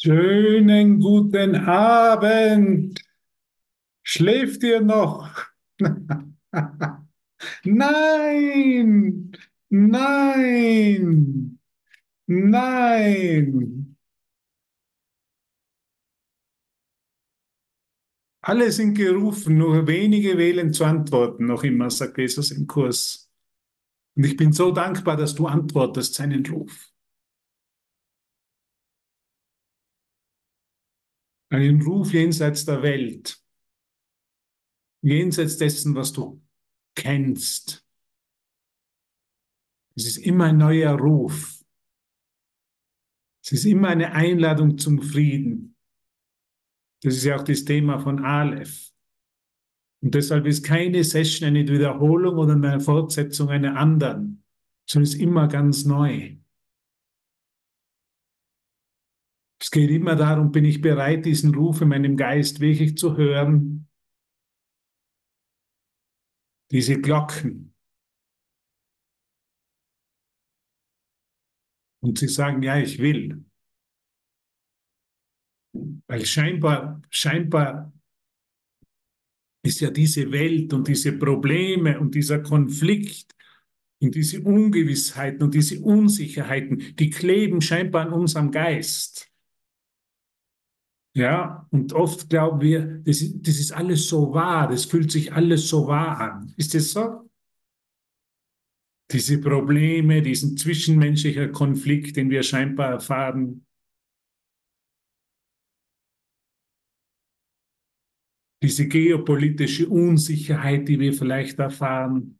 Schönen guten Abend. Schläft ihr noch? Nein, nein, nein. Alle sind gerufen, nur wenige wählen zu antworten, noch immer, sagt Jesus im Kurs. Und ich bin so dankbar, dass du antwortest seinen Ruf. Einen Ruf jenseits der Welt, jenseits dessen, was du kennst. Es ist immer ein neuer Ruf. Es ist immer eine Einladung zum Frieden. Das ist ja auch das Thema von Aleph. Und deshalb ist keine Session eine Wiederholung oder eine Fortsetzung einer anderen, sondern ist immer ganz neu. Es geht immer darum, bin ich bereit, diesen Ruf in meinem Geist wirklich zu hören? Diese Glocken. Und sie sagen, ja, ich will. Weil scheinbar, scheinbar ist ja diese Welt und diese Probleme und dieser Konflikt und diese Ungewissheiten und diese Unsicherheiten, die kleben scheinbar an unserem Geist. Ja, und oft glauben wir, das ist, das ist alles so wahr, das fühlt sich alles so wahr an. Ist das so? Diese Probleme, diesen zwischenmenschlichen Konflikt, den wir scheinbar erfahren, diese geopolitische Unsicherheit, die wir vielleicht erfahren,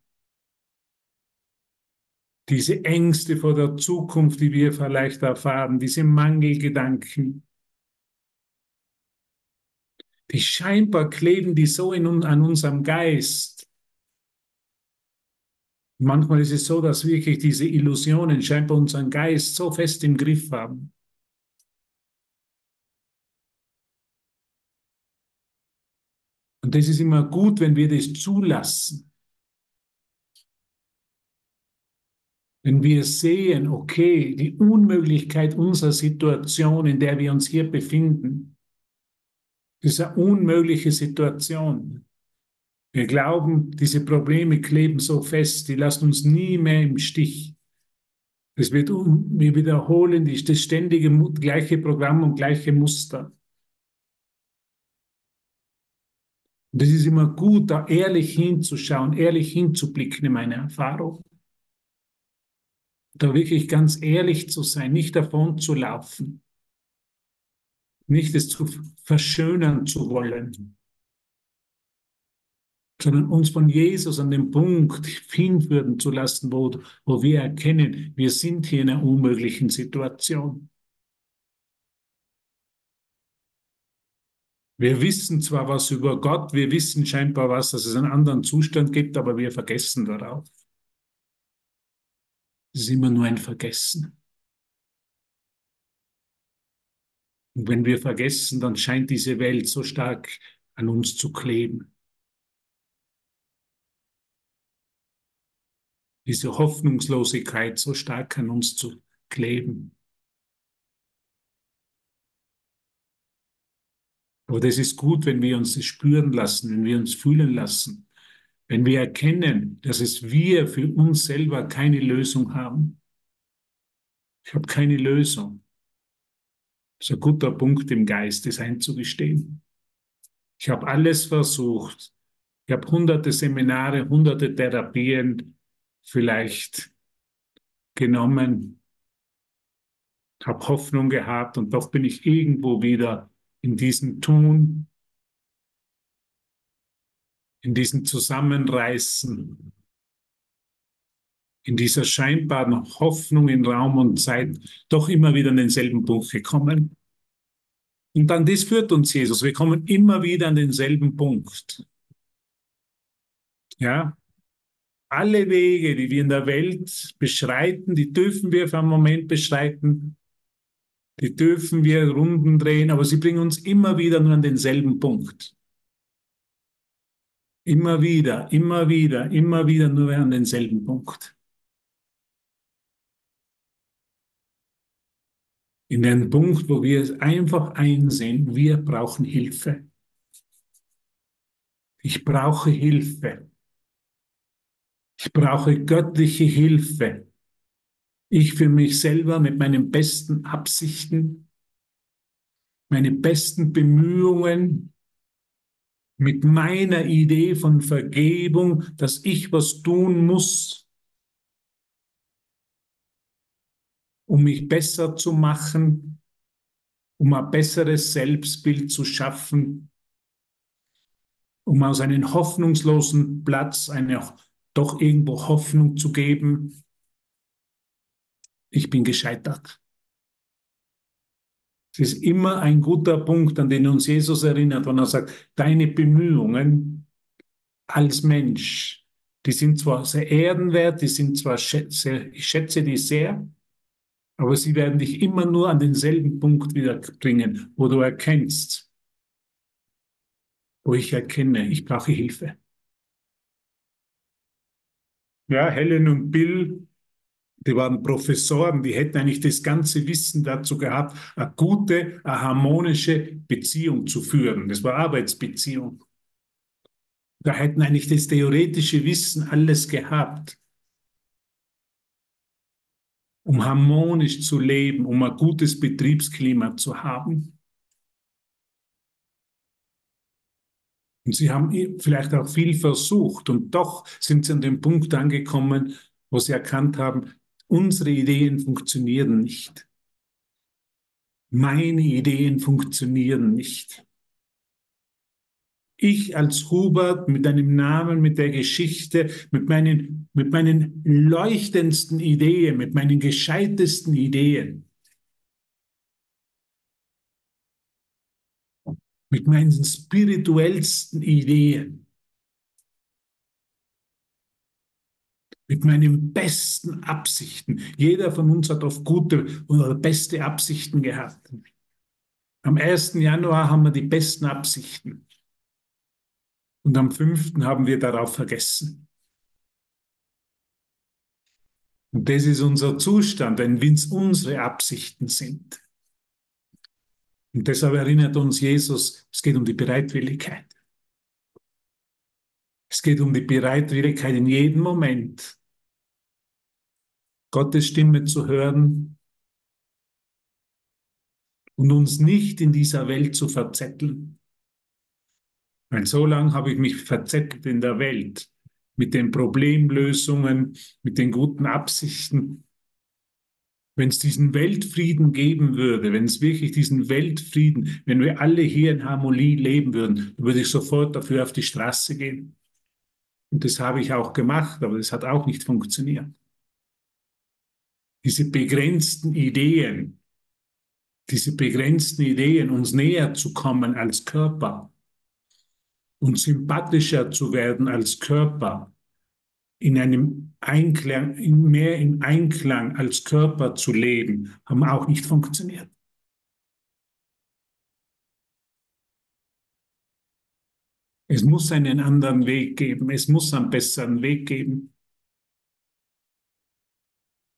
diese Ängste vor der Zukunft, die wir vielleicht erfahren, diese Mangelgedanken, die scheinbar kleben die so in, an unserem Geist. Manchmal ist es so, dass wirklich diese Illusionen scheinbar unseren Geist so fest im Griff haben. Und das ist immer gut, wenn wir das zulassen. Wenn wir sehen, okay, die Unmöglichkeit unserer Situation, in der wir uns hier befinden, das ist eine unmögliche Situation. Wir glauben, diese Probleme kleben so fest, die lassen uns nie mehr im Stich. Das wird, wir wiederholen das ständige gleiche Programm und gleiche Muster. Und es ist immer gut, da ehrlich hinzuschauen, ehrlich hinzublicken in meine Erfahrung. Da wirklich ganz ehrlich zu sein, nicht davon zu laufen nicht es zu verschönern zu wollen, sondern uns von Jesus an den Punkt hinführen zu lassen, wo, wo wir erkennen, wir sind hier in einer unmöglichen Situation. Wir wissen zwar was über Gott, wir wissen scheinbar was, dass es einen anderen Zustand gibt, aber wir vergessen darauf. Es ist immer nur ein Vergessen. Und wenn wir vergessen, dann scheint diese Welt so stark an uns zu kleben. Diese Hoffnungslosigkeit so stark an uns zu kleben. Aber das ist gut, wenn wir uns das spüren lassen, wenn wir uns fühlen lassen, wenn wir erkennen, dass es wir für uns selber keine Lösung haben. Ich habe keine Lösung. Das ist ein guter Punkt im Geist, das einzugestehen. Ich habe alles versucht. Ich habe hunderte Seminare, hunderte Therapien vielleicht genommen, habe Hoffnung gehabt und doch bin ich irgendwo wieder in diesem Tun, in diesem Zusammenreißen, in dieser scheinbaren Hoffnung in Raum und Zeit doch immer wieder an denselben Punkt gekommen. Und dann das führt uns Jesus. Wir kommen immer wieder an denselben Punkt. Ja, alle Wege, die wir in der Welt beschreiten, die dürfen wir für einen Moment beschreiten. Die dürfen wir Runden drehen, aber sie bringen uns immer wieder nur an denselben Punkt. Immer wieder, immer wieder, immer wieder nur an denselben Punkt. In den Punkt, wo wir einfach einsehen, wir brauchen Hilfe. Ich brauche Hilfe. Ich brauche göttliche Hilfe. Ich für mich selber mit meinen besten Absichten, meine besten Bemühungen, mit meiner Idee von Vergebung, dass ich was tun muss, um mich besser zu machen, um ein besseres Selbstbild zu schaffen, um aus einem hoffnungslosen Platz eine doch irgendwo Hoffnung zu geben. Ich bin gescheitert. Es ist immer ein guter Punkt, an den uns Jesus erinnert, wenn er sagt, deine Bemühungen als Mensch, die sind zwar sehr ehrenwert, die sind zwar, sehr, ich schätze die sehr, aber sie werden dich immer nur an denselben Punkt wieder bringen, wo du erkennst, wo ich erkenne, ich brauche Hilfe. Ja, Helen und Bill, die waren Professoren, die hätten eigentlich das ganze Wissen dazu gehabt, eine gute, eine harmonische Beziehung zu führen. Das war Arbeitsbeziehung. Da hätten eigentlich das theoretische Wissen alles gehabt um harmonisch zu leben, um ein gutes Betriebsklima zu haben. Und sie haben vielleicht auch viel versucht und doch sind sie an den Punkt angekommen, wo sie erkannt haben, unsere Ideen funktionieren nicht. Meine Ideen funktionieren nicht ich als Hubert mit einem Namen, mit der Geschichte, mit meinen, mit meinen leuchtendsten Ideen, mit meinen gescheitesten Ideen, mit meinen spirituellsten Ideen, mit meinen besten Absichten. Jeder von uns hat oft gute oder beste Absichten gehabt. Am 1. Januar haben wir die besten Absichten. Und am fünften haben wir darauf vergessen. Und das ist unser Zustand, wenn es unsere Absichten sind. Und deshalb erinnert uns Jesus, es geht um die Bereitwilligkeit. Es geht um die Bereitwilligkeit in jedem Moment, Gottes Stimme zu hören und uns nicht in dieser Welt zu verzetteln. Weil so lange habe ich mich verzettelt in der Welt mit den Problemlösungen, mit den guten Absichten. Wenn es diesen Weltfrieden geben würde, wenn es wirklich diesen Weltfrieden, wenn wir alle hier in Harmonie leben würden, würde ich sofort dafür auf die Straße gehen. Und das habe ich auch gemacht, aber das hat auch nicht funktioniert. Diese begrenzten Ideen, diese begrenzten Ideen, uns näher zu kommen als Körper, und sympathischer zu werden als Körper, in einem Einklang, mehr im Einklang als Körper zu leben, haben auch nicht funktioniert. Es muss einen anderen Weg geben, es muss einen besseren Weg geben.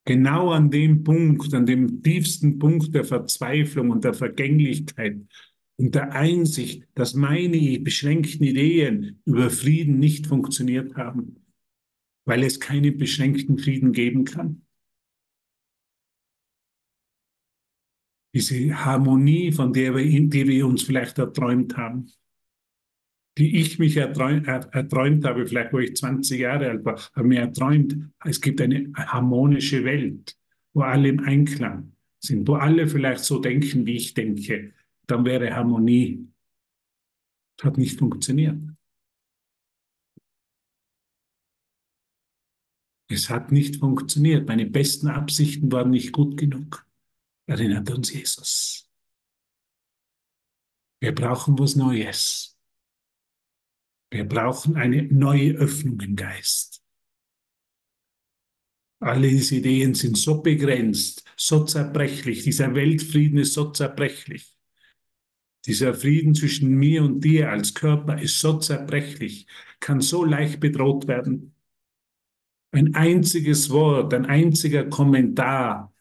Genau an dem Punkt, an dem tiefsten Punkt der Verzweiflung und der Vergänglichkeit, und der Einsicht, dass meine beschränkten Ideen über Frieden nicht funktioniert haben, weil es keinen beschränkten Frieden geben kann. Diese Harmonie, von der wir, die wir uns vielleicht erträumt haben, die ich mich erträumt, erträumt habe, vielleicht wo ich 20 Jahre alt war, habe mir erträumt, es gibt eine harmonische Welt, wo alle im Einklang sind, wo alle vielleicht so denken, wie ich denke, dann wäre Harmonie. Hat nicht funktioniert. Es hat nicht funktioniert. Meine besten Absichten waren nicht gut genug. Erinnert uns Jesus. Wir brauchen was Neues. Wir brauchen eine neue Öffnung im Geist. Alle diese Ideen sind so begrenzt, so zerbrechlich. Dieser Weltfrieden ist so zerbrechlich. Dieser Frieden zwischen mir und dir als Körper ist so zerbrechlich, kann so leicht bedroht werden. Ein einziges Wort, ein einziger Kommentar,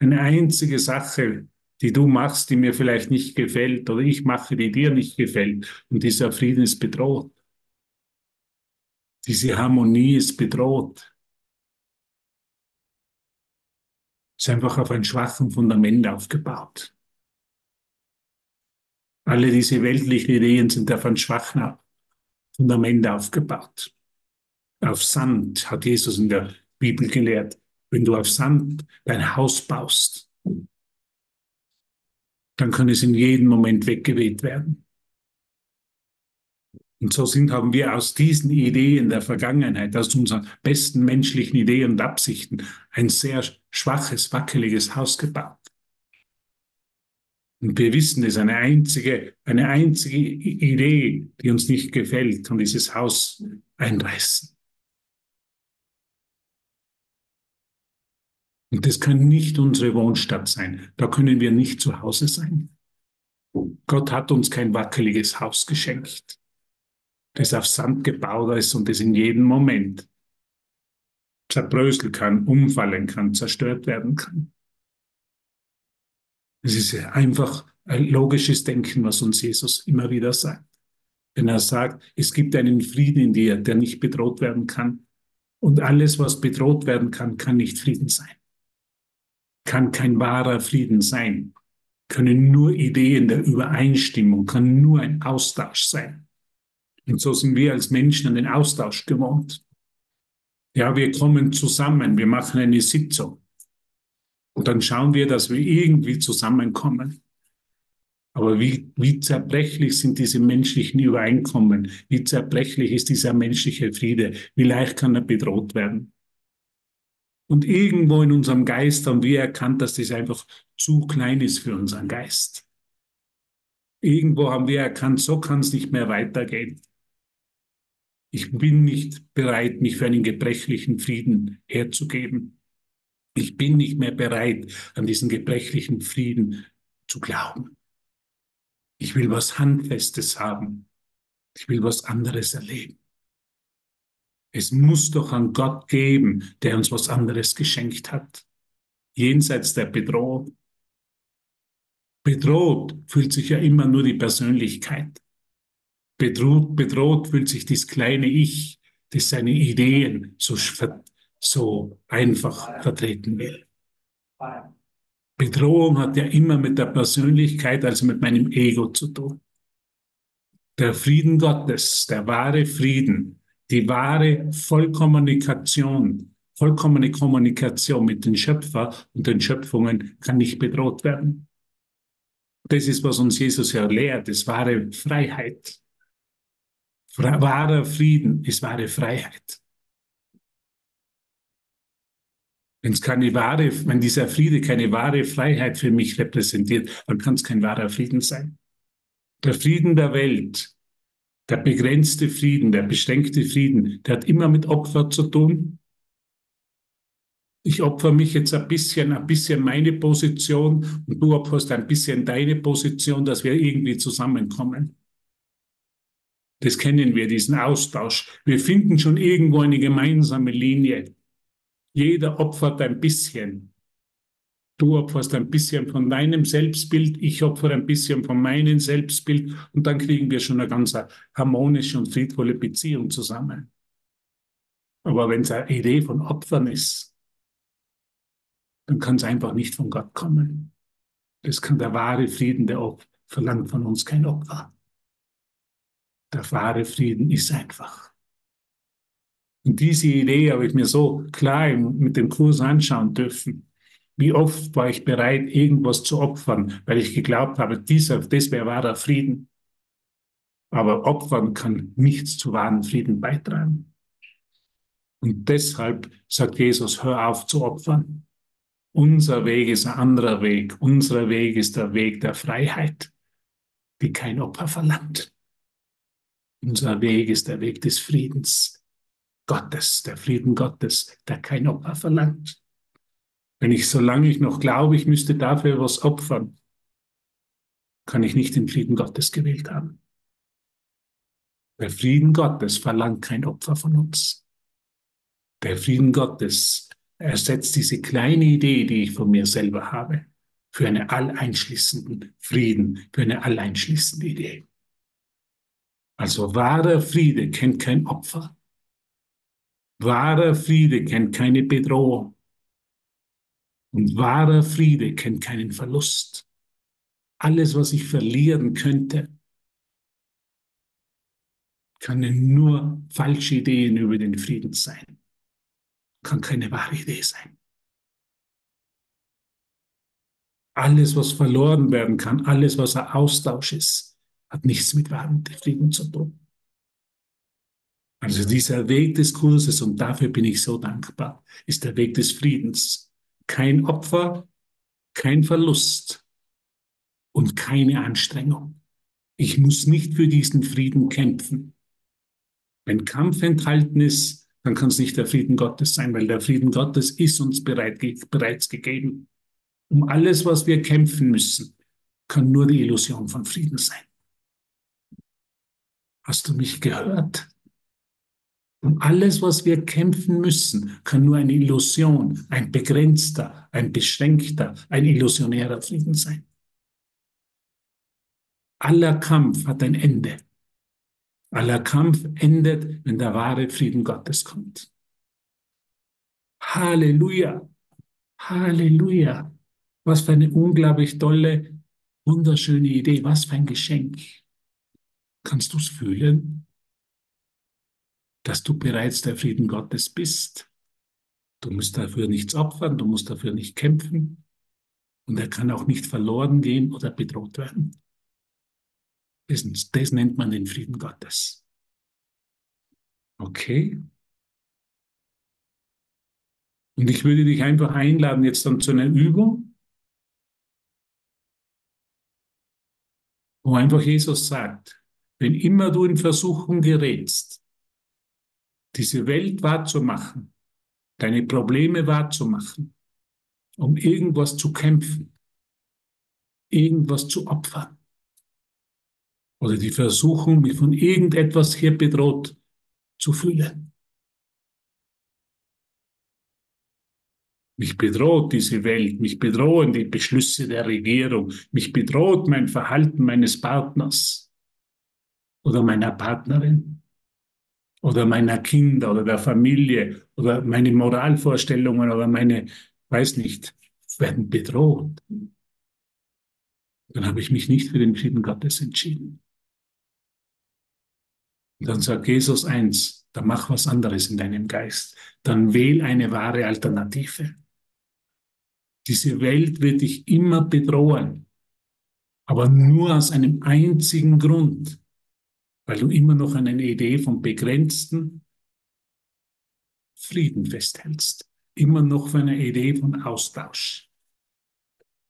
eine einzige Sache die du machst, die mir vielleicht nicht gefällt, oder ich mache, die dir nicht gefällt. Und dieser Frieden ist bedroht. Diese Harmonie ist bedroht. Ist einfach auf ein schwachen Fundament aufgebaut. Alle diese weltlichen Ideen sind auf ein schwachen Fundament aufgebaut. Auf Sand hat Jesus in der Bibel gelehrt. Wenn du auf Sand dein Haus baust, dann kann es in jedem Moment weggeweht werden. Und so sind, haben wir aus diesen Ideen der Vergangenheit, aus unseren besten menschlichen Ideen und Absichten, ein sehr schwaches, wackeliges Haus gebaut. Und wir wissen, es eine einzige, eine einzige Idee, die uns nicht gefällt, und dieses Haus einreißen. Und das kann nicht unsere Wohnstadt sein. Da können wir nicht zu Hause sein. Gott hat uns kein wackeliges Haus geschenkt, das auf Sand gebaut ist und das in jedem Moment zerbröseln kann, umfallen kann, zerstört werden kann. Es ist einfach ein logisches Denken, was uns Jesus immer wieder sagt. Wenn er sagt, es gibt einen Frieden in dir, der nicht bedroht werden kann. Und alles, was bedroht werden kann, kann nicht Frieden sein kann kein wahrer Frieden sein, können nur Ideen der Übereinstimmung, kann nur ein Austausch sein. Und so sind wir als Menschen an den Austausch gewohnt. Ja, wir kommen zusammen, wir machen eine Sitzung. Und dann schauen wir, dass wir irgendwie zusammenkommen. Aber wie, wie zerbrechlich sind diese menschlichen Übereinkommen? Wie zerbrechlich ist dieser menschliche Friede? Wie leicht kann er bedroht werden? Und irgendwo in unserem Geist haben wir erkannt, dass das einfach zu klein ist für unseren Geist. Irgendwo haben wir erkannt, so kann es nicht mehr weitergehen. Ich bin nicht bereit, mich für einen gebrechlichen Frieden herzugeben. Ich bin nicht mehr bereit, an diesen gebrechlichen Frieden zu glauben. Ich will was Handfestes haben. Ich will was anderes erleben. Es muss doch einen Gott geben, der uns was anderes geschenkt hat. Jenseits der Bedrohung. Bedroht fühlt sich ja immer nur die Persönlichkeit. Bedroht, bedroht fühlt sich das kleine Ich, das seine Ideen so, so einfach vertreten will. Bedrohung hat ja immer mit der Persönlichkeit, also mit meinem Ego zu tun. Der Frieden Gottes, der wahre Frieden, die wahre Vollkommunikation, vollkommene Kommunikation mit dem Schöpfer und den Schöpfungen kann nicht bedroht werden. Das ist, was uns Jesus ja lehrt, das wahre Freiheit. Wahrer Frieden ist wahre Freiheit. Wenn es keine wahre, wenn dieser Friede keine wahre Freiheit für mich repräsentiert, dann kann es kein wahrer Frieden sein. Der Frieden der Welt der begrenzte Frieden, der beschränkte Frieden, der hat immer mit Opfer zu tun. Ich opfer mich jetzt ein bisschen, ein bisschen meine Position und du opferst ein bisschen deine Position, dass wir irgendwie zusammenkommen. Das kennen wir, diesen Austausch. Wir finden schon irgendwo eine gemeinsame Linie. Jeder opfert ein bisschen. Du opferst ein bisschen von deinem Selbstbild, ich opfere ein bisschen von meinem Selbstbild und dann kriegen wir schon eine ganz harmonische und friedvolle Beziehung zusammen. Aber wenn es eine Idee von Opfern ist, dann kann es einfach nicht von Gott kommen. Das kann der wahre Frieden, der Opfer, verlangt von uns kein Opfer. Der wahre Frieden ist einfach. Und diese Idee habe ich mir so klar mit dem Kurs anschauen dürfen. Wie oft war ich bereit, irgendwas zu opfern, weil ich geglaubt habe, dieser, das wäre wahrer Frieden. Aber Opfern kann nichts zu wahren Frieden beitragen. Und deshalb sagt Jesus, hör auf zu opfern. Unser Weg ist ein anderer Weg. Unser Weg ist der Weg der Freiheit, die kein Opfer verlangt. Unser Weg ist der Weg des Friedens Gottes, der Frieden Gottes, der kein Opfer verlangt. Wenn ich, solange ich noch glaube, ich müsste dafür was opfern, kann ich nicht den Frieden Gottes gewählt haben. Der Frieden Gottes verlangt kein Opfer von uns. Der Frieden Gottes ersetzt diese kleine Idee, die ich von mir selber habe, für einen alleinschließenden Frieden, für eine alleinschließende Idee. Also wahrer Friede kennt kein Opfer. Wahrer Friede kennt keine Bedrohung. Und wahrer Friede kennt keinen Verlust. Alles, was ich verlieren könnte, kann nur falsche Ideen über den Frieden sein. Kann keine wahre Idee sein. Alles, was verloren werden kann, alles, was ein Austausch ist, hat nichts mit wahrem Frieden zu tun. Also dieser Weg des Kurses, und dafür bin ich so dankbar, ist der Weg des Friedens. Kein Opfer, kein Verlust und keine Anstrengung. Ich muss nicht für diesen Frieden kämpfen. Wenn Kampf enthalten ist, dann kann es nicht der Frieden Gottes sein, weil der Frieden Gottes ist uns bereit, bereits gegeben. Um alles, was wir kämpfen müssen, kann nur die Illusion von Frieden sein. Hast du mich gehört? Um alles, was wir kämpfen müssen, kann nur eine Illusion, ein begrenzter, ein beschränkter, ein illusionärer Frieden sein. Aller Kampf hat ein Ende. Aller Kampf endet, wenn der wahre Frieden Gottes kommt. Halleluja! Halleluja! Was für eine unglaublich tolle, wunderschöne Idee. Was für ein Geschenk. Kannst du es fühlen? Dass du bereits der Frieden Gottes bist. Du musst dafür nichts opfern, du musst dafür nicht kämpfen. Und er kann auch nicht verloren gehen oder bedroht werden. Das, das nennt man den Frieden Gottes. Okay? Und ich würde dich einfach einladen jetzt dann zu einer Übung. wo einfach Jesus sagt, wenn immer du in Versuchung gerätst, diese Welt wahrzumachen, deine Probleme wahrzumachen, um irgendwas zu kämpfen, irgendwas zu opfern, oder die Versuchung, mich von irgendetwas hier bedroht zu fühlen. Mich bedroht diese Welt, mich bedrohen die Beschlüsse der Regierung, mich bedroht mein Verhalten meines Partners oder meiner Partnerin oder meiner Kinder oder der Familie oder meine Moralvorstellungen oder meine, weiß nicht, werden bedroht. Dann habe ich mich nicht für den Frieden Gottes entschieden. Und dann sagt Jesus eins, dann mach was anderes in deinem Geist. Dann wähl eine wahre Alternative. Diese Welt wird dich immer bedrohen, aber nur aus einem einzigen Grund, weil du immer noch an einer Idee vom begrenzten Frieden festhältst, immer noch für eine Idee von Austausch.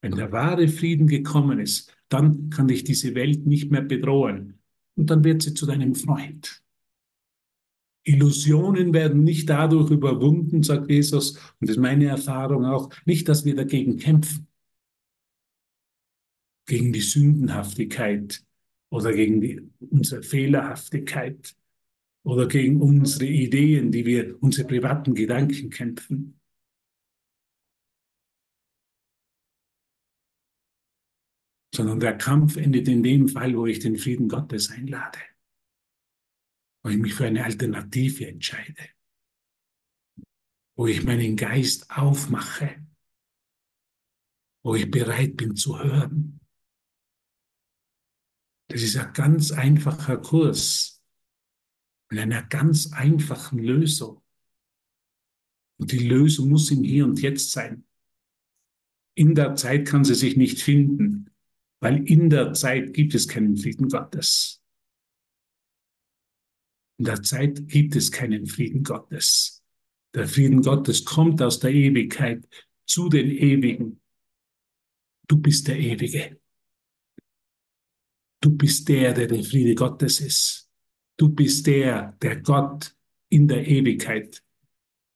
Wenn der wahre Frieden gekommen ist, dann kann dich diese Welt nicht mehr bedrohen. Und dann wird sie zu deinem Freund. Illusionen werden nicht dadurch überwunden, sagt Jesus, und das ist meine Erfahrung auch, nicht, dass wir dagegen kämpfen, gegen die Sündenhaftigkeit oder gegen die, unsere Fehlerhaftigkeit oder gegen unsere Ideen, die wir, unsere privaten Gedanken kämpfen. Sondern der Kampf endet in dem Fall, wo ich den Frieden Gottes einlade wo ich mich für eine Alternative entscheide, wo ich meinen Geist aufmache, wo ich bereit bin zu hören. Das ist ein ganz einfacher Kurs mit einer ganz einfachen Lösung. Und die Lösung muss im Hier und Jetzt sein. In der Zeit kann sie sich nicht finden, weil in der Zeit gibt es keinen Frieden Gottes. In der Zeit gibt es keinen Frieden Gottes. Der Frieden Gottes kommt aus der Ewigkeit zu den Ewigen. Du bist der Ewige. Du bist der, der der Friede Gottes ist. Du bist der, der Gott in der Ewigkeit,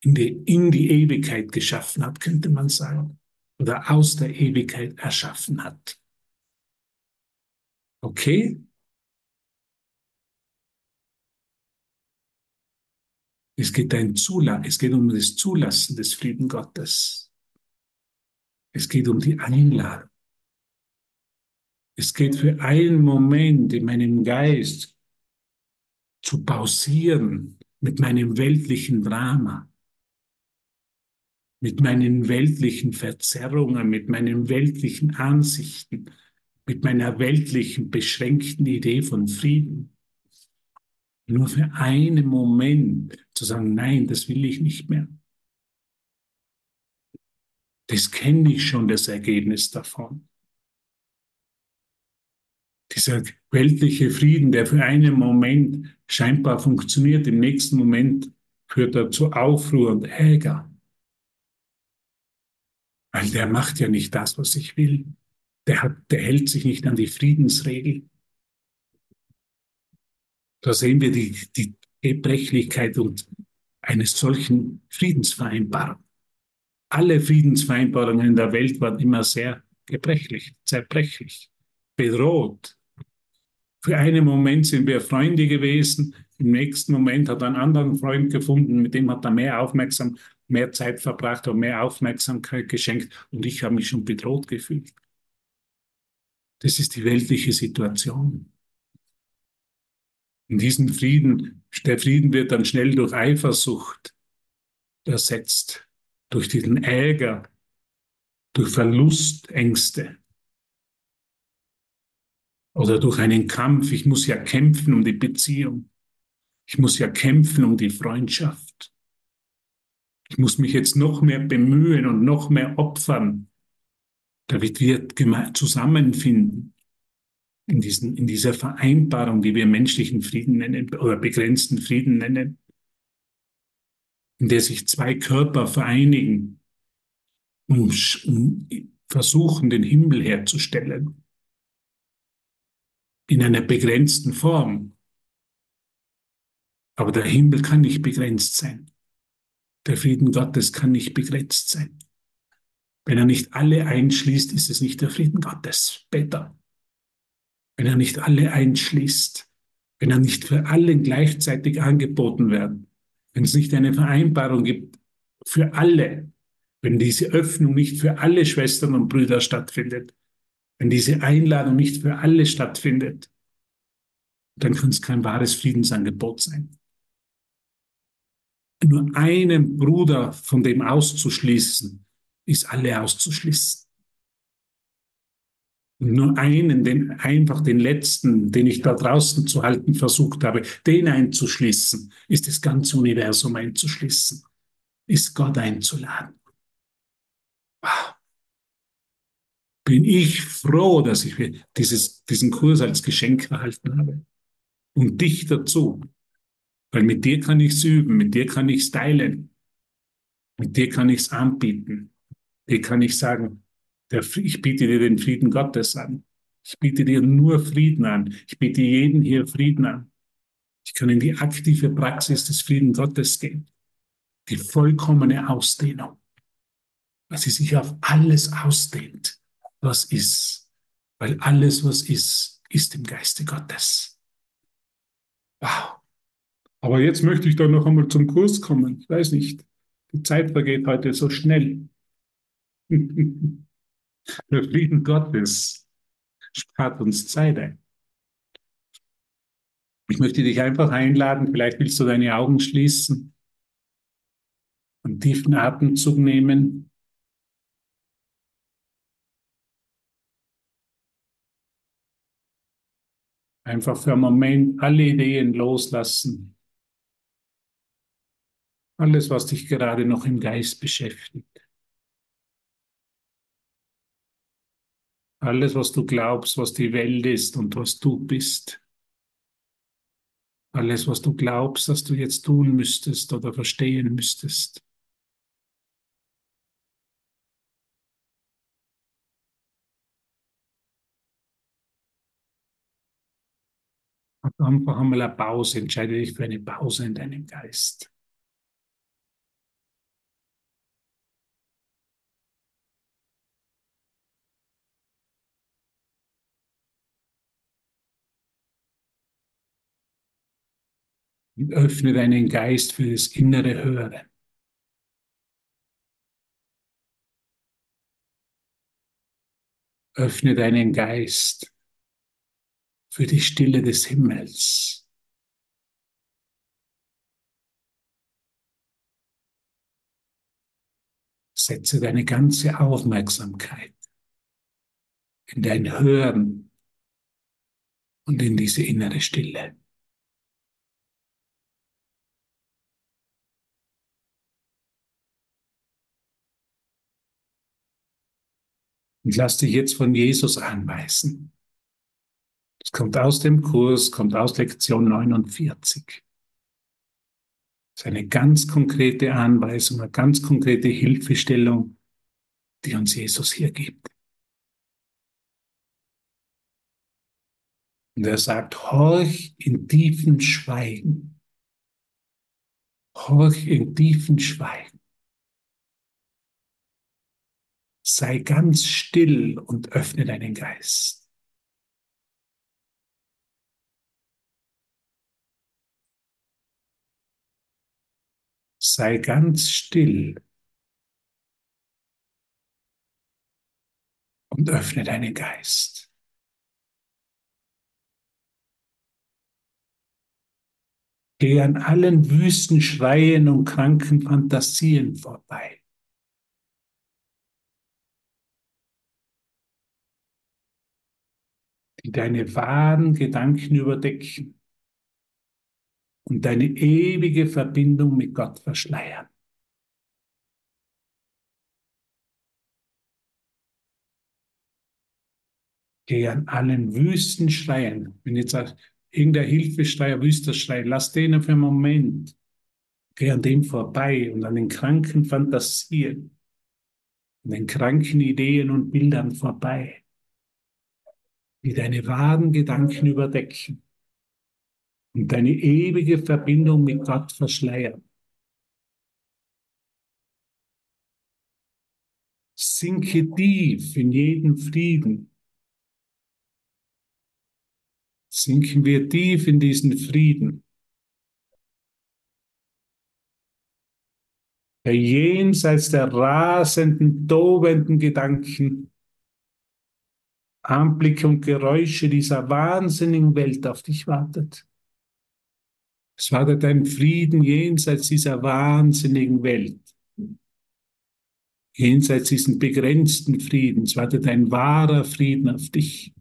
in die, in die Ewigkeit geschaffen hat, könnte man sagen. Oder aus der Ewigkeit erschaffen hat. Okay? Es geht, ein Zula es geht um das Zulassen des Frieden Gottes. Es geht um die Einladung. Es geht für einen Moment in meinem Geist zu pausieren mit meinem weltlichen Drama, mit meinen weltlichen Verzerrungen, mit meinen weltlichen Ansichten, mit meiner weltlichen beschränkten Idee von Frieden. Nur für einen Moment zu sagen, nein, das will ich nicht mehr. Das kenne ich schon, das Ergebnis davon. Dieser weltliche Frieden, der für einen Moment scheinbar funktioniert, im nächsten Moment führt er zu Aufruhr und Ärger. Weil der macht ja nicht das, was ich will. Der, hat, der hält sich nicht an die Friedensregel. Da sehen wir die, die Gebrechlichkeit und eines solchen Friedensvereinbarung. Alle Friedensvereinbarungen in der Welt waren immer sehr gebrechlich, zerbrechlich, bedroht. Für einen Moment sind wir Freunde gewesen, im nächsten Moment hat er einen anderen Freund gefunden, mit dem hat er mehr Aufmerksamkeit, mehr Zeit verbracht und mehr Aufmerksamkeit geschenkt und ich habe mich schon bedroht gefühlt. Das ist die weltliche Situation. In diesem Frieden, der Frieden wird dann schnell durch Eifersucht ersetzt, durch diesen Ärger, durch Verlustängste oder durch einen Kampf. Ich muss ja kämpfen um die Beziehung. Ich muss ja kämpfen um die Freundschaft. Ich muss mich jetzt noch mehr bemühen und noch mehr opfern, damit wir zusammenfinden in, diesen, in dieser Vereinbarung, die wir menschlichen Frieden nennen oder begrenzten Frieden nennen, in der sich zwei Körper vereinigen, um, um versuchen, den Himmel herzustellen, in einer begrenzten Form. Aber der Himmel kann nicht begrenzt sein. Der Frieden Gottes kann nicht begrenzt sein. Wenn er nicht alle einschließt, ist es nicht der Frieden Gottes. Später wenn er nicht alle einschließt, wenn er nicht für alle gleichzeitig angeboten werden, wenn es nicht eine Vereinbarung gibt für alle, wenn diese Öffnung nicht für alle Schwestern und Brüder stattfindet, wenn diese Einladung nicht für alle stattfindet, dann kann es kein wahres Friedensangebot sein. Nur einen Bruder von dem auszuschließen, ist alle auszuschließen nur einen, den, einfach den letzten, den ich da draußen zu halten versucht habe, den einzuschließen, ist das ganze Universum einzuschließen, ist Gott einzuladen. Wow. Bin ich froh, dass ich dieses, diesen Kurs als Geschenk erhalten habe. Und dich dazu. Weil mit dir kann ich es üben, mit dir kann ich es teilen, mit dir kann ich es anbieten. Dir kann ich sagen, der, ich biete dir den Frieden Gottes an. Ich biete dir nur Frieden an. Ich biete jeden hier Frieden an. Ich kann in die aktive Praxis des Frieden Gottes gehen. Die vollkommene Ausdehnung. Dass sie sich auf alles ausdehnt, was ist. Weil alles, was ist, ist im Geiste Gottes. Wow. Aber jetzt möchte ich doch noch einmal zum Kurs kommen. Ich weiß nicht. Die Zeit vergeht heute so schnell. Der Frieden Gottes spart uns Zeit ein. Ich möchte dich einfach einladen, vielleicht willst du deine Augen schließen, einen tiefen Atemzug nehmen. Einfach für einen Moment alle Ideen loslassen. Alles, was dich gerade noch im Geist beschäftigt. Alles, was du glaubst, was die Welt ist und was du bist. Alles, was du glaubst, dass du jetzt tun müsstest oder verstehen müsstest. Einfach einmal eine Pause, entscheide dich für eine Pause in deinem Geist. und öffne deinen Geist für das innere Hören. Öffne deinen Geist für die Stille des Himmels. Setze deine ganze Aufmerksamkeit in dein Hören und in diese innere Stille. Und lass dich jetzt von Jesus anweisen. Es kommt aus dem Kurs, kommt aus Lektion 49. Das ist eine ganz konkrete Anweisung, eine ganz konkrete Hilfestellung, die uns Jesus hier gibt. Und er sagt, horch in tiefen Schweigen. Horch in tiefen Schweigen. sei ganz still und öffne deinen Geist. Sei ganz still und öffne deinen Geist. Geh an allen wüsten Schreien und kranken Fantasien vorbei. die deine wahren Gedanken überdecken und deine ewige Verbindung mit Gott verschleiern. Geh an allen Wüsten schreien. Wenn jetzt irgendein Hilfeschrei, Wüsterschrei, lass den auf einen Moment. Geh an dem vorbei und an den kranken Fantasien, an den kranken Ideen und Bildern vorbei die deine wahren Gedanken überdecken und deine ewige Verbindung mit Gott verschleiern. Sinke tief in jeden Frieden. Sinken wir tief in diesen Frieden. Der jenseits der rasenden, tobenden Gedanken Anblicke und Geräusche dieser wahnsinnigen Welt auf dich wartet. Es wartet ein Frieden jenseits dieser wahnsinnigen Welt. Jenseits diesen begrenzten Friedens wartet ein wahrer Frieden auf dich.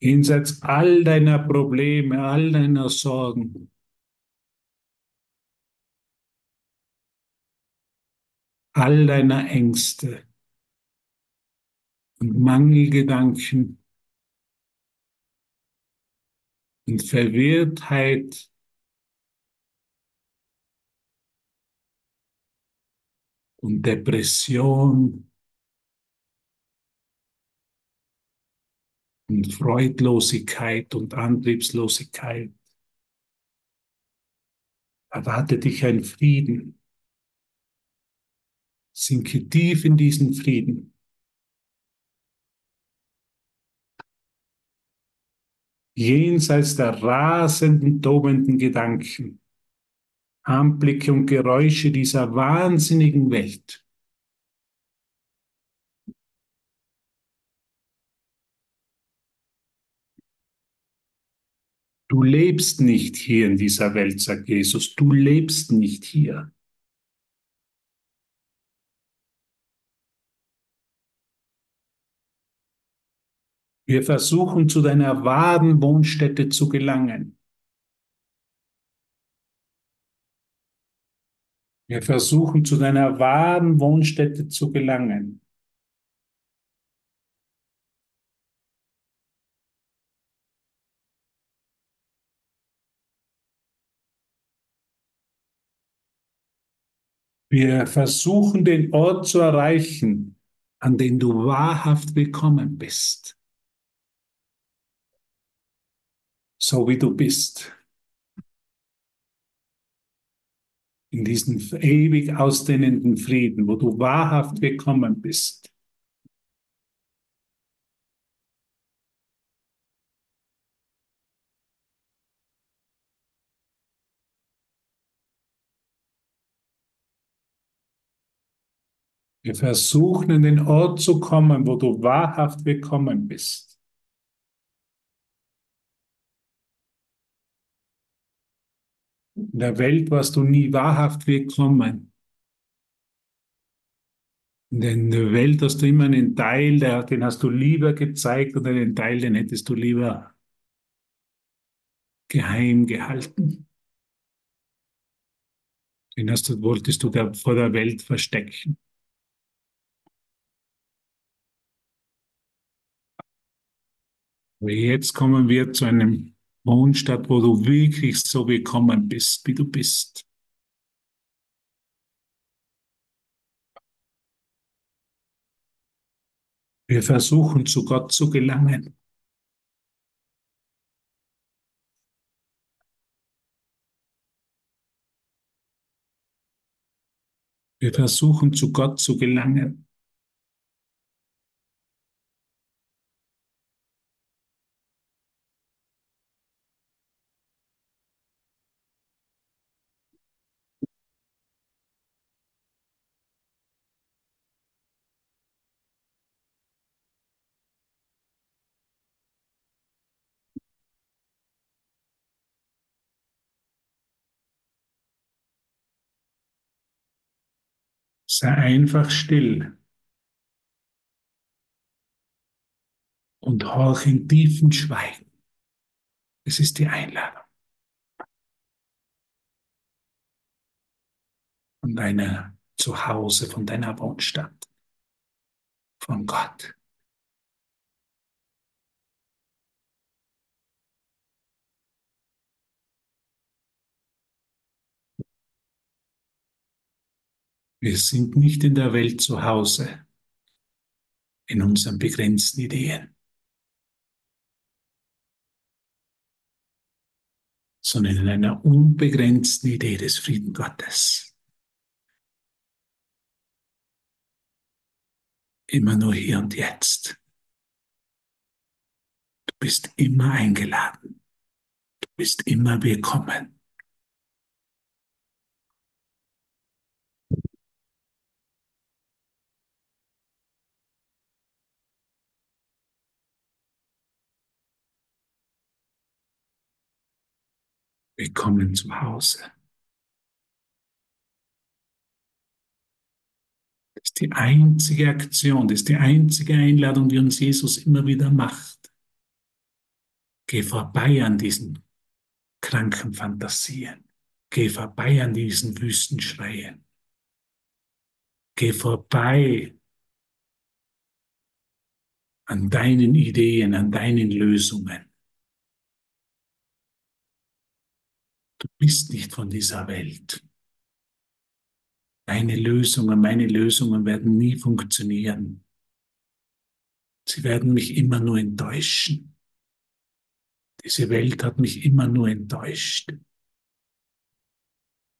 Jenseits all deiner Probleme, all deiner Sorgen. All deiner Ängste und Mangelgedanken Verwirrtheit und Depression und Freudlosigkeit und Antriebslosigkeit. Erwartet dich ein Frieden. Sinke tief in diesen Frieden. Jenseits der rasenden, tobenden Gedanken, Anblicke und Geräusche dieser wahnsinnigen Welt. Du lebst nicht hier in dieser Welt, sagt Jesus, du lebst nicht hier. Wir versuchen zu deiner wahren Wohnstätte zu gelangen. Wir versuchen zu deiner wahren Wohnstätte zu gelangen. Wir versuchen den Ort zu erreichen, an den du wahrhaft willkommen bist. So wie du bist. In diesen ewig ausdehnenden Frieden, wo du wahrhaft gekommen bist. Wir versuchen in den Ort zu kommen, wo du wahrhaft gekommen bist. In der Welt warst du nie wahrhaft willkommen. In der Welt hast du immer einen Teil, den hast du lieber gezeigt und einen Teil, den hättest du lieber geheim gehalten. Den hast du, wolltest du vor der Welt verstecken. Aber jetzt kommen wir zu einem Wohnstadt, wo du wirklich so gekommen bist, wie du bist. Wir versuchen zu Gott zu gelangen. Wir versuchen zu Gott zu gelangen. Sei einfach still und horch in tiefen Schweigen. Es ist die Einladung von deiner Zuhause, von deiner Wohnstadt, von Gott. Wir sind nicht in der Welt zu Hause, in unseren begrenzten Ideen, sondern in einer unbegrenzten Idee des Frieden Gottes. Immer nur hier und jetzt. Du bist immer eingeladen. Du bist immer willkommen. Willkommen zu Hause. Das ist die einzige Aktion, das ist die einzige Einladung, die uns Jesus immer wieder macht. Geh vorbei an diesen kranken Fantasien. Geh vorbei an diesen Wüstenschreien. Geh vorbei an deinen Ideen, an deinen Lösungen. Du bist nicht von dieser Welt. Deine Lösungen, meine Lösungen werden nie funktionieren. Sie werden mich immer nur enttäuschen. Diese Welt hat mich immer nur enttäuscht.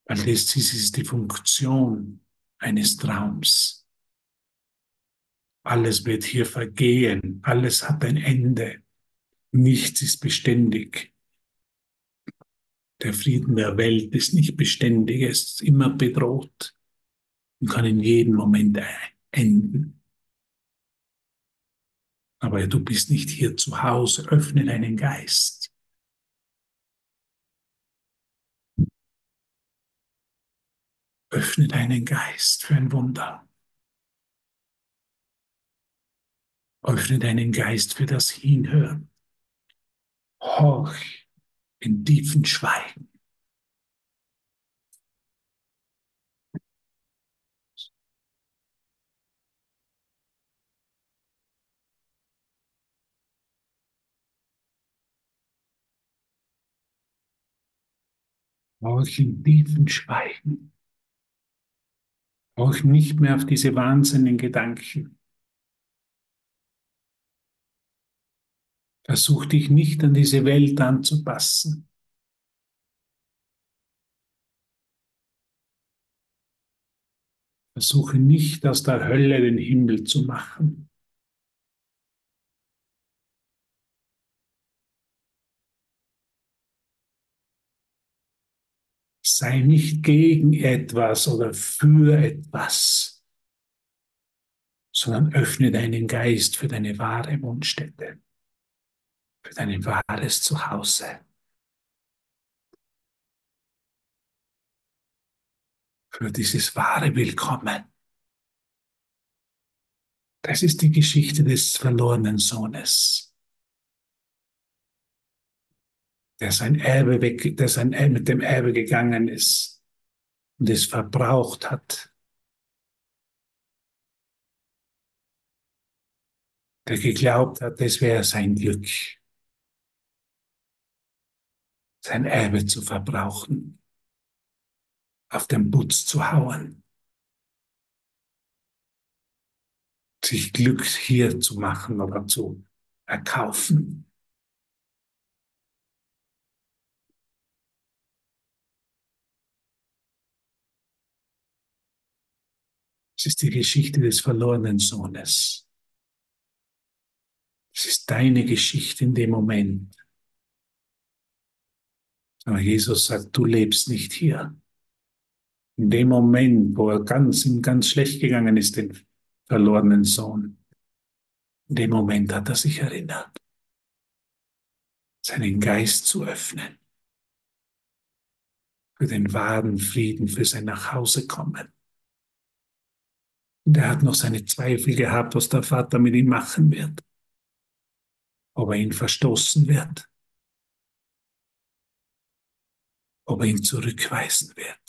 Weil das ist die Funktion eines Traums. Alles wird hier vergehen, alles hat ein Ende, nichts ist beständig. Der Frieden der Welt ist nicht beständig, er ist immer bedroht und kann in jedem Moment enden. Aber du bist nicht hier zu Hause, öffne deinen Geist. Öffne deinen Geist für ein Wunder. Öffne deinen Geist für das Hinhören. Horch in tiefen Schweigen. Auch in tiefen Schweigen. Auch nicht mehr auf diese wahnsinnigen Gedanken. Versuch dich nicht an diese Welt anzupassen. Versuche nicht aus der Hölle den Himmel zu machen. Sei nicht gegen etwas oder für etwas, sondern öffne deinen Geist für deine wahre Wohnstätte für dein wahres Zuhause. für dieses wahre Willkommen. Das ist die Geschichte des verlorenen Sohnes, der sein Erbe weg, der sein Erbe mit dem Erbe gegangen ist und es verbraucht hat. Der geglaubt hat, es wäre sein Glück, sein Erbe zu verbrauchen, auf den Putz zu hauen. sich Glück hier zu machen oder zu erkaufen. Es ist die Geschichte des verlorenen Sohnes. Es ist deine Geschichte in dem Moment. Aber Jesus sagt, du lebst nicht hier. In dem Moment, wo er ganz, ihm ganz schlecht gegangen ist, den verlorenen Sohn. In dem Moment hat er sich erinnert, seinen Geist zu öffnen für den wahren Frieden, für sein Nachhausekommen. Und er hat noch seine Zweifel gehabt, was der Vater mit ihm machen wird. Ob er ihn verstoßen wird. Ob er ihn zurückweisen wird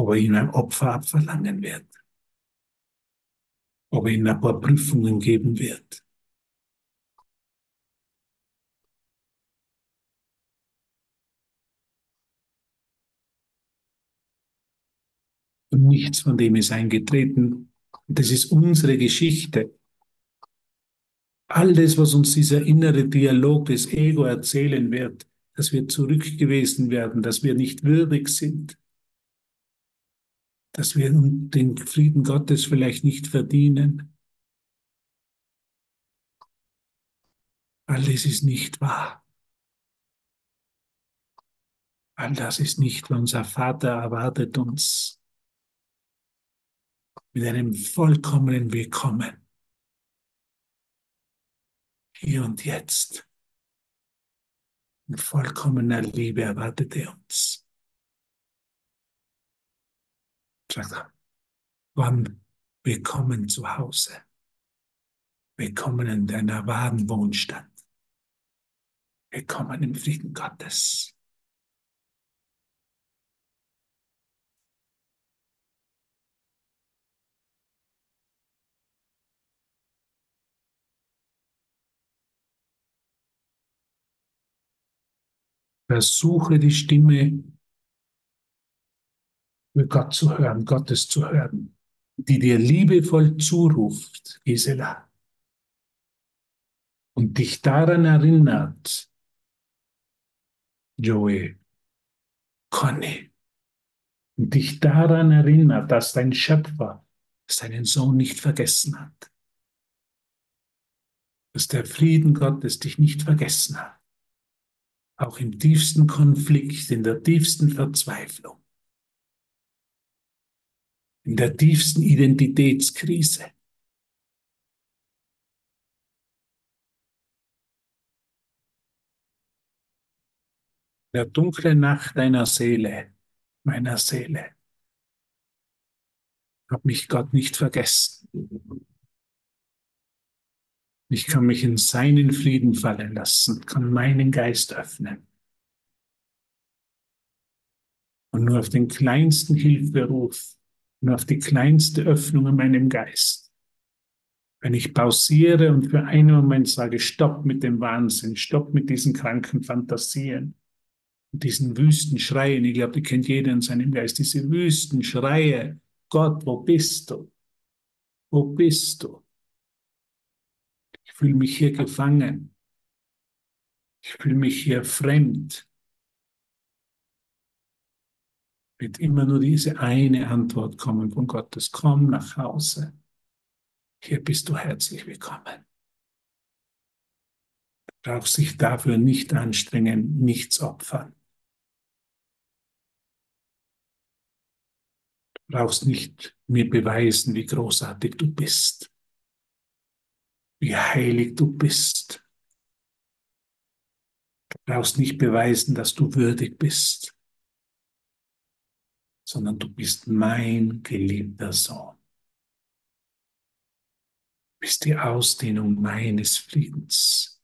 ob er ihm ein Opfer abverlangen wird, ob er ihm ein paar Prüfungen geben wird. Und nichts von dem ist eingetreten. Das ist unsere Geschichte. Alles, was uns dieser innere Dialog des Ego erzählen wird, dass wir zurückgewiesen werden, dass wir nicht würdig sind, dass wir den Frieden Gottes vielleicht nicht verdienen. Alles ist nicht wahr. All das ist nicht, unser Vater erwartet uns mit einem vollkommenen Willkommen. Hier und jetzt. In vollkommener Liebe erwartet er uns. sagt wann willkommen zu Hause, willkommen in deiner wahren Wohnstadt, willkommen im Frieden Gottes. Versuche die Stimme für Gott zu hören, Gottes zu hören, die dir liebevoll zuruft, Gisela, und dich daran erinnert, Joey, Conny, und dich daran erinnert, dass dein Schöpfer seinen Sohn nicht vergessen hat, dass der Frieden Gottes dich nicht vergessen hat, auch im tiefsten Konflikt, in der tiefsten Verzweiflung in der tiefsten Identitätskrise. In der dunklen Nacht deiner Seele, meiner Seele, hat mich Gott nicht vergessen. Ich kann mich in seinen Frieden fallen lassen, kann meinen Geist öffnen. Und nur auf den kleinsten Hilferuf und auf die kleinste Öffnung in meinem Geist. Wenn ich pausiere und für einen Moment sage, stopp mit dem Wahnsinn, stopp mit diesen kranken Fantasien diesen wüsten Schreien, ich glaube, die kennt jeder in seinem Geist, diese wüsten Schreie, Gott, wo bist du? Wo bist du? Ich fühle mich hier gefangen. Ich fühle mich hier fremd. wird immer nur diese eine Antwort kommen von Gottes, komm nach Hause. Hier bist du herzlich willkommen. Du brauchst dich dafür nicht anstrengen, nichts opfern. Du brauchst nicht mir beweisen, wie großartig du bist, wie heilig du bist. Du brauchst nicht beweisen, dass du würdig bist sondern du bist mein geliebter Sohn. Du bist die Ausdehnung meines Friedens.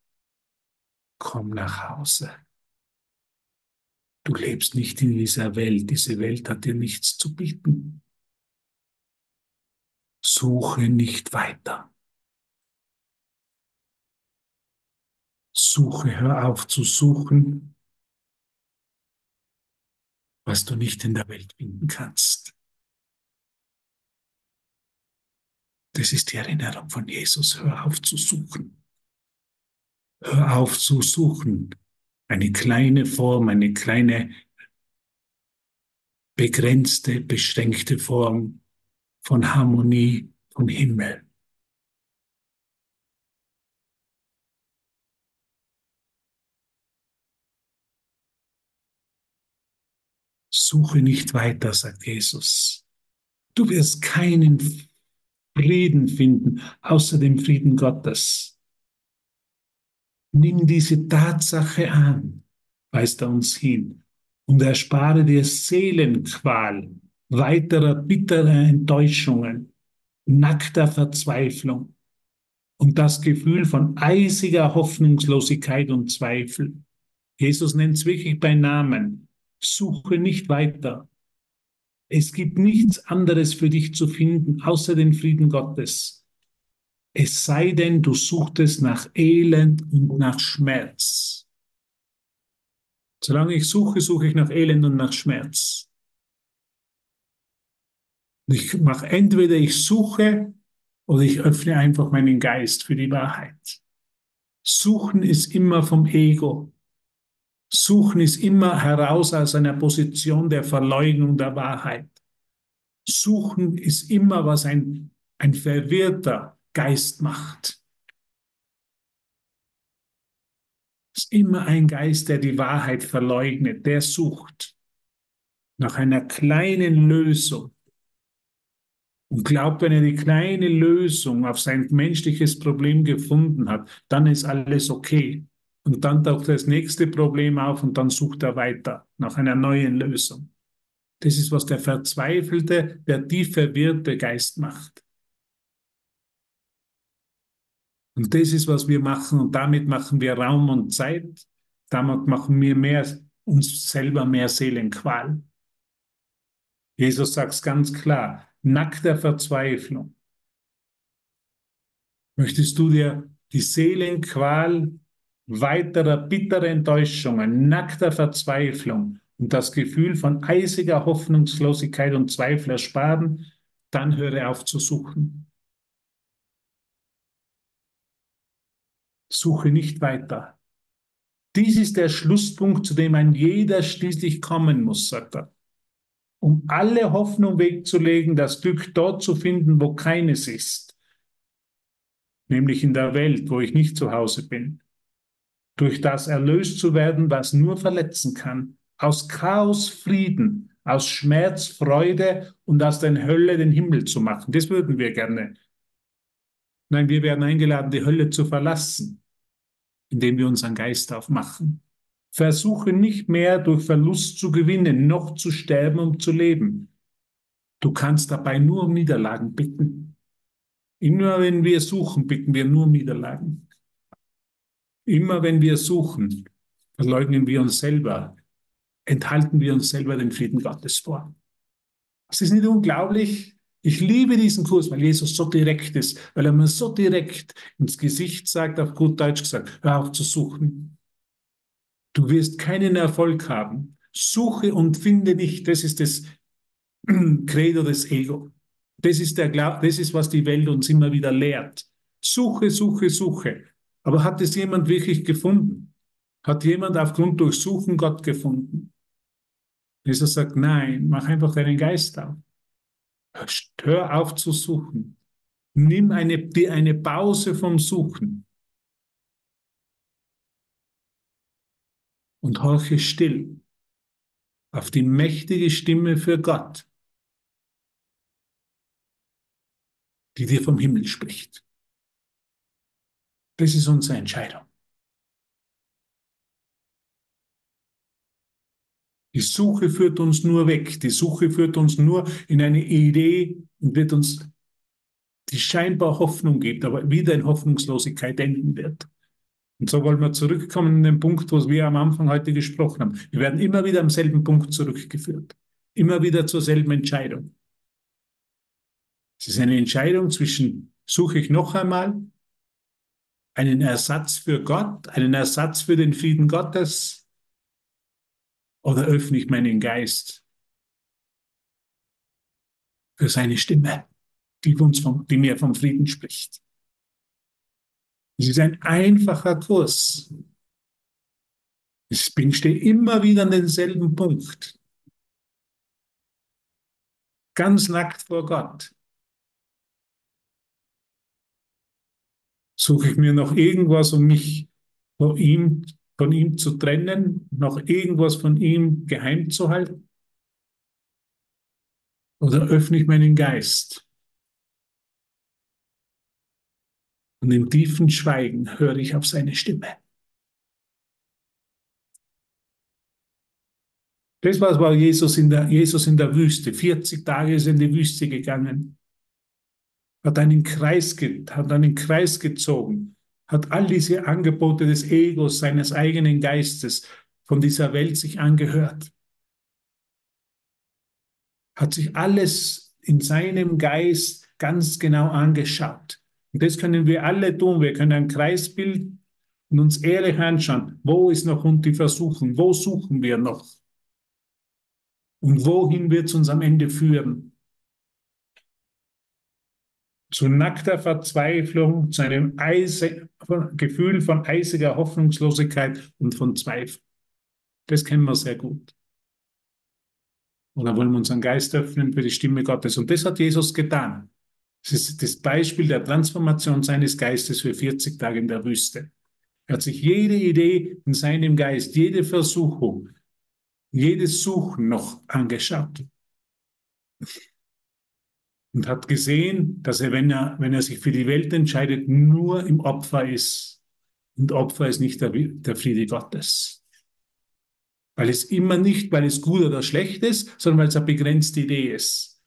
Komm nach Hause. Du lebst nicht in dieser Welt. Diese Welt hat dir nichts zu bieten. Suche nicht weiter. Suche, hör auf zu suchen, was du nicht in der Welt finden kannst. Das ist die Erinnerung von Jesus. Hör auf zu suchen. Hör auf zu suchen. Eine kleine Form, eine kleine begrenzte, beschränkte Form von Harmonie, von Himmel. Suche nicht weiter, sagt Jesus. Du wirst keinen Frieden finden, außer dem Frieden Gottes. Nimm diese Tatsache an, weist er uns hin, und erspare dir Seelenqual, weiterer bitterer Enttäuschungen, nackter Verzweiflung und das Gefühl von eisiger Hoffnungslosigkeit und Zweifel. Jesus nennt es wirklich bei Namen. Suche nicht weiter. Es gibt nichts anderes für dich zu finden, außer den Frieden Gottes. Es sei denn, du suchtest nach Elend und nach Schmerz. Solange ich suche, suche ich nach Elend und nach Schmerz. Ich mache entweder ich suche oder ich öffne einfach meinen Geist für die Wahrheit. Suchen ist immer vom Ego. Suchen ist immer heraus aus einer Position der Verleugnung der Wahrheit. Suchen ist immer, was ein, ein verwirrter Geist macht. Es ist immer ein Geist, der die Wahrheit verleugnet, der sucht nach einer kleinen Lösung und glaubt, wenn er die kleine Lösung auf sein menschliches Problem gefunden hat, dann ist alles okay. Und dann taucht das nächste Problem auf und dann sucht er weiter nach einer neuen Lösung. Das ist, was der verzweifelte, der tief verwirrte Geist macht. Und das ist, was wir machen. Und damit machen wir Raum und Zeit. Damit machen wir mehr, uns selber mehr Seelenqual. Jesus sagt es ganz klar, nackter Verzweiflung. Möchtest du dir die Seelenqual weiterer bitterer Enttäuschungen, nackter Verzweiflung und das Gefühl von eisiger Hoffnungslosigkeit und Zweifel ersparen, dann höre auf zu suchen. Suche nicht weiter. Dies ist der Schlusspunkt, zu dem ein jeder schließlich kommen muss, sagt er. Um alle Hoffnung wegzulegen, das Glück dort zu finden, wo keines ist. Nämlich in der Welt, wo ich nicht zu Hause bin durch das erlöst zu werden, was nur verletzen kann. Aus Chaos Frieden, aus Schmerz Freude und aus der Hölle den Himmel zu machen. Das würden wir gerne. Nein, wir werden eingeladen, die Hölle zu verlassen, indem wir unseren Geist aufmachen. Versuche nicht mehr durch Verlust zu gewinnen, noch zu sterben, um zu leben. Du kannst dabei nur um Niederlagen bitten. Immer wenn wir suchen, bitten wir nur um Niederlagen. Immer wenn wir suchen, verleugnen wir uns selber, enthalten wir uns selber den Frieden Gottes vor. Es ist nicht unglaublich. Ich liebe diesen Kurs, weil Jesus so direkt ist, weil er mir so direkt ins Gesicht sagt, auf gut Deutsch gesagt, hör auf zu suchen. Du wirst keinen Erfolg haben. Suche und finde nicht. Das ist das Credo des Ego. Das ist, der, das ist, was die Welt uns immer wieder lehrt. Suche, suche, suche. Aber hat es jemand wirklich gefunden? Hat jemand aufgrund Durchsuchen Gott gefunden? Jesus sagt, nein, mach einfach deinen Geist auf. Hör auf zu suchen. Nimm eine, eine Pause vom Suchen. Und horche still auf die mächtige Stimme für Gott, die dir vom Himmel spricht. Das ist unsere Entscheidung. Die Suche führt uns nur weg. Die Suche führt uns nur in eine Idee und wird uns die scheinbar Hoffnung gibt, aber wieder in Hoffnungslosigkeit enden wird. Und so wollen wir zurückkommen in den Punkt, wo wir am Anfang heute gesprochen haben. Wir werden immer wieder am selben Punkt zurückgeführt. Immer wieder zur selben Entscheidung. Es ist eine Entscheidung zwischen, suche ich noch einmal einen Ersatz für Gott, einen Ersatz für den Frieden Gottes, oder öffne ich meinen Geist für seine Stimme, die, uns vom, die mir vom Frieden spricht. Es ist ein einfacher Kurs. Ich bin, stehe immer wieder an denselben Punkt. Ganz nackt vor Gott. Suche ich mir noch irgendwas, um mich vor ihm, von ihm zu trennen, noch irgendwas von ihm geheim zu halten? Oder öffne ich meinen Geist? Und im tiefen Schweigen höre ich auf seine Stimme. Das war Jesus in der, Jesus in der Wüste. 40 Tage ist er in die Wüste gegangen. Hat einen Kreis, hat einen Kreis gezogen. Hat all diese Angebote des Egos, seines eigenen Geistes von dieser Welt sich angehört. Hat sich alles in seinem Geist ganz genau angeschaut. Und das können wir alle tun. Wir können einen Kreis bilden und uns ehrlich anschauen, wo ist noch und die Versuchung, wo suchen wir noch? Und wohin wird es uns am Ende führen? Zu nackter Verzweiflung, zu einem Eise, Gefühl von eisiger Hoffnungslosigkeit und von Zweifel. Das kennen wir sehr gut. Oder wollen wir unseren Geist öffnen für die Stimme Gottes? Und das hat Jesus getan. Das ist das Beispiel der Transformation seines Geistes für 40 Tage in der Wüste. Er hat sich jede Idee in seinem Geist, jede Versuchung, jedes Suchen noch angeschaut und hat gesehen, dass er, wenn er, wenn er sich für die Welt entscheidet, nur im Opfer ist. Und Opfer ist nicht der, der Friede Gottes. Weil es immer nicht, weil es gut oder schlecht ist, sondern weil es eine begrenzte Idee ist.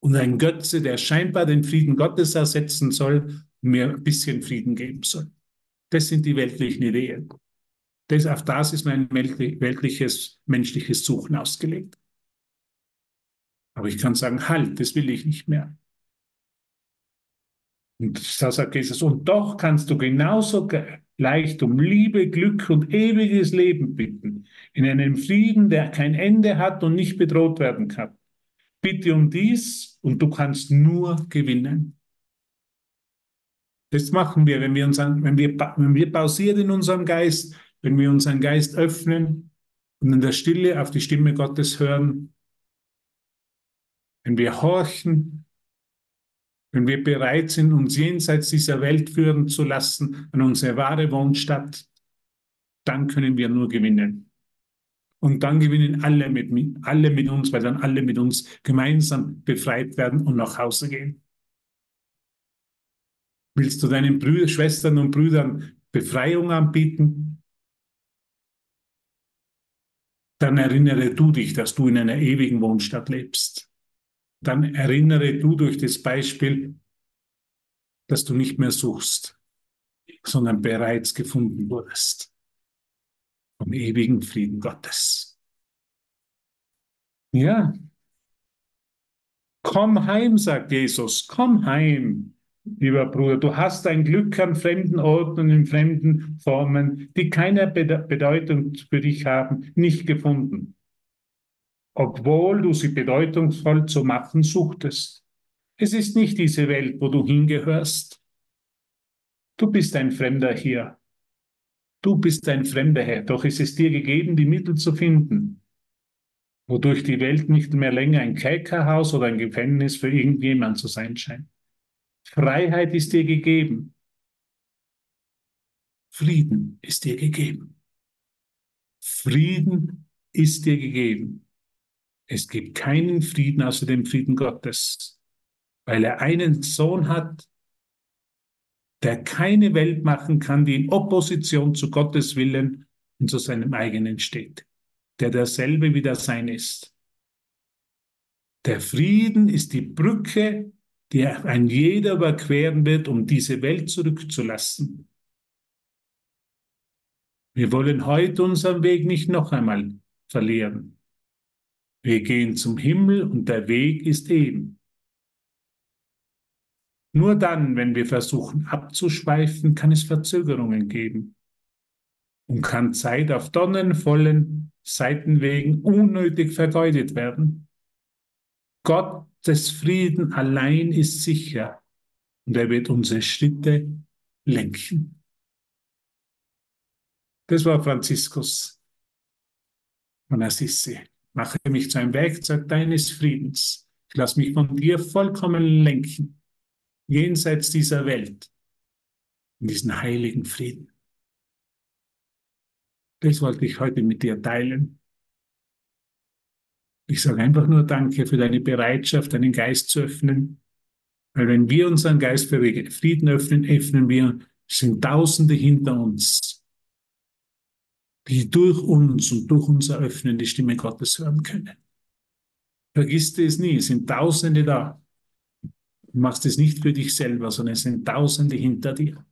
Und ein Götze, der scheinbar den Frieden Gottes ersetzen soll, mir ein bisschen Frieden geben soll. Das sind die weltlichen Ideen. Das, auf das ist mein weltliches, menschliches Suchen ausgelegt. Aber ich kann sagen, halt, das will ich nicht mehr. Und da sagt Jesus, und doch kannst du genauso leicht um Liebe, Glück und ewiges Leben bitten, in einem Frieden, der kein Ende hat und nicht bedroht werden kann. Bitte um dies und du kannst nur gewinnen. Das machen wir, wenn wir, uns wenn wir, wenn wir pausieren in unserem Geist, wenn wir unseren Geist öffnen und in der Stille auf die Stimme Gottes hören, wenn wir horchen, wenn wir bereit sind, uns jenseits dieser Welt führen zu lassen an unsere wahre Wohnstadt, dann können wir nur gewinnen. Und dann gewinnen alle mit, alle mit uns, weil dann alle mit uns gemeinsam befreit werden und nach Hause gehen. Willst du deinen Brüdern, Schwestern und Brüdern Befreiung anbieten? Dann erinnere du dich, dass du in einer ewigen Wohnstadt lebst dann erinnere du durch das Beispiel, dass du nicht mehr suchst, sondern bereits gefunden wurdest vom ewigen Frieden Gottes. Ja, komm heim, sagt Jesus, komm heim, lieber Bruder. Du hast ein Glück an fremden Orten und in fremden Formen, die keine Bedeutung für dich haben, nicht gefunden obwohl du sie bedeutungsvoll zu machen suchtest. Es ist nicht diese Welt, wo du hingehörst. Du bist ein Fremder hier. Du bist ein Fremder her, doch ist es dir gegeben, die Mittel zu finden, wodurch die Welt nicht mehr länger ein Kerkerhaus oder ein Gefängnis für irgendjemand zu sein scheint. Freiheit ist dir gegeben. Frieden ist dir gegeben. Frieden ist dir gegeben. Es gibt keinen Frieden außer dem Frieden Gottes, weil er einen Sohn hat, der keine Welt machen kann, die in Opposition zu Gottes Willen und zu seinem eigenen steht. der derselbe wie der Sein ist. Der Frieden ist die Brücke, die ein jeder überqueren wird, um diese Welt zurückzulassen. Wir wollen heute unseren Weg nicht noch einmal verlieren. Wir gehen zum Himmel und der Weg ist eben. Nur dann, wenn wir versuchen abzuschweifen, kann es Verzögerungen geben und kann Zeit auf donnenvollen Seitenwegen unnötig vergeudet werden. Gottes Frieden allein ist sicher und er wird unsere Schritte lenken. Das war Franziskus von Assisi. Mache mich zu einem Werkzeug deines Friedens. Ich lasse mich von dir vollkommen lenken, jenseits dieser Welt, in diesen heiligen Frieden. Das wollte ich heute mit dir teilen. Ich sage einfach nur Danke für deine Bereitschaft, deinen Geist zu öffnen. Weil wenn wir unseren Geist für Frieden öffnen, öffnen wir, sind Tausende hinter uns, die durch uns und durch unser Öffnen die Stimme Gottes hören können. Vergiss es nie, es sind Tausende da. Du machst es nicht für dich selber, sondern es sind Tausende hinter dir.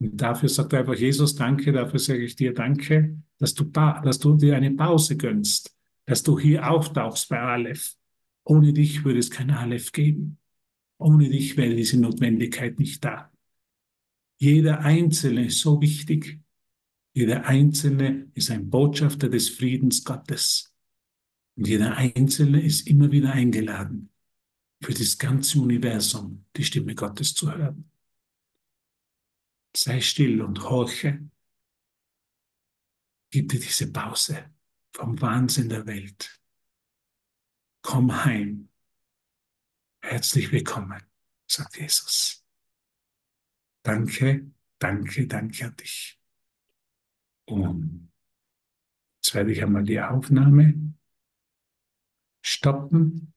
Und dafür sagt einfach Jesus Danke, dafür sage ich dir Danke, dass du, dass du dir eine Pause gönnst, dass du hier auftauchst bei Aleph. Ohne dich würde es kein Aleph geben. Ohne dich wäre diese Notwendigkeit nicht da. Jeder Einzelne ist so wichtig. Jeder Einzelne ist ein Botschafter des Friedens Gottes. Und jeder Einzelne ist immer wieder eingeladen, für das ganze Universum die Stimme Gottes zu hören. Sei still und horche. Gib dir diese Pause vom Wahnsinn der Welt. Komm heim. Herzlich willkommen, sagt Jesus. Danke, danke, danke an dich. Und jetzt werde ich einmal die Aufnahme stoppen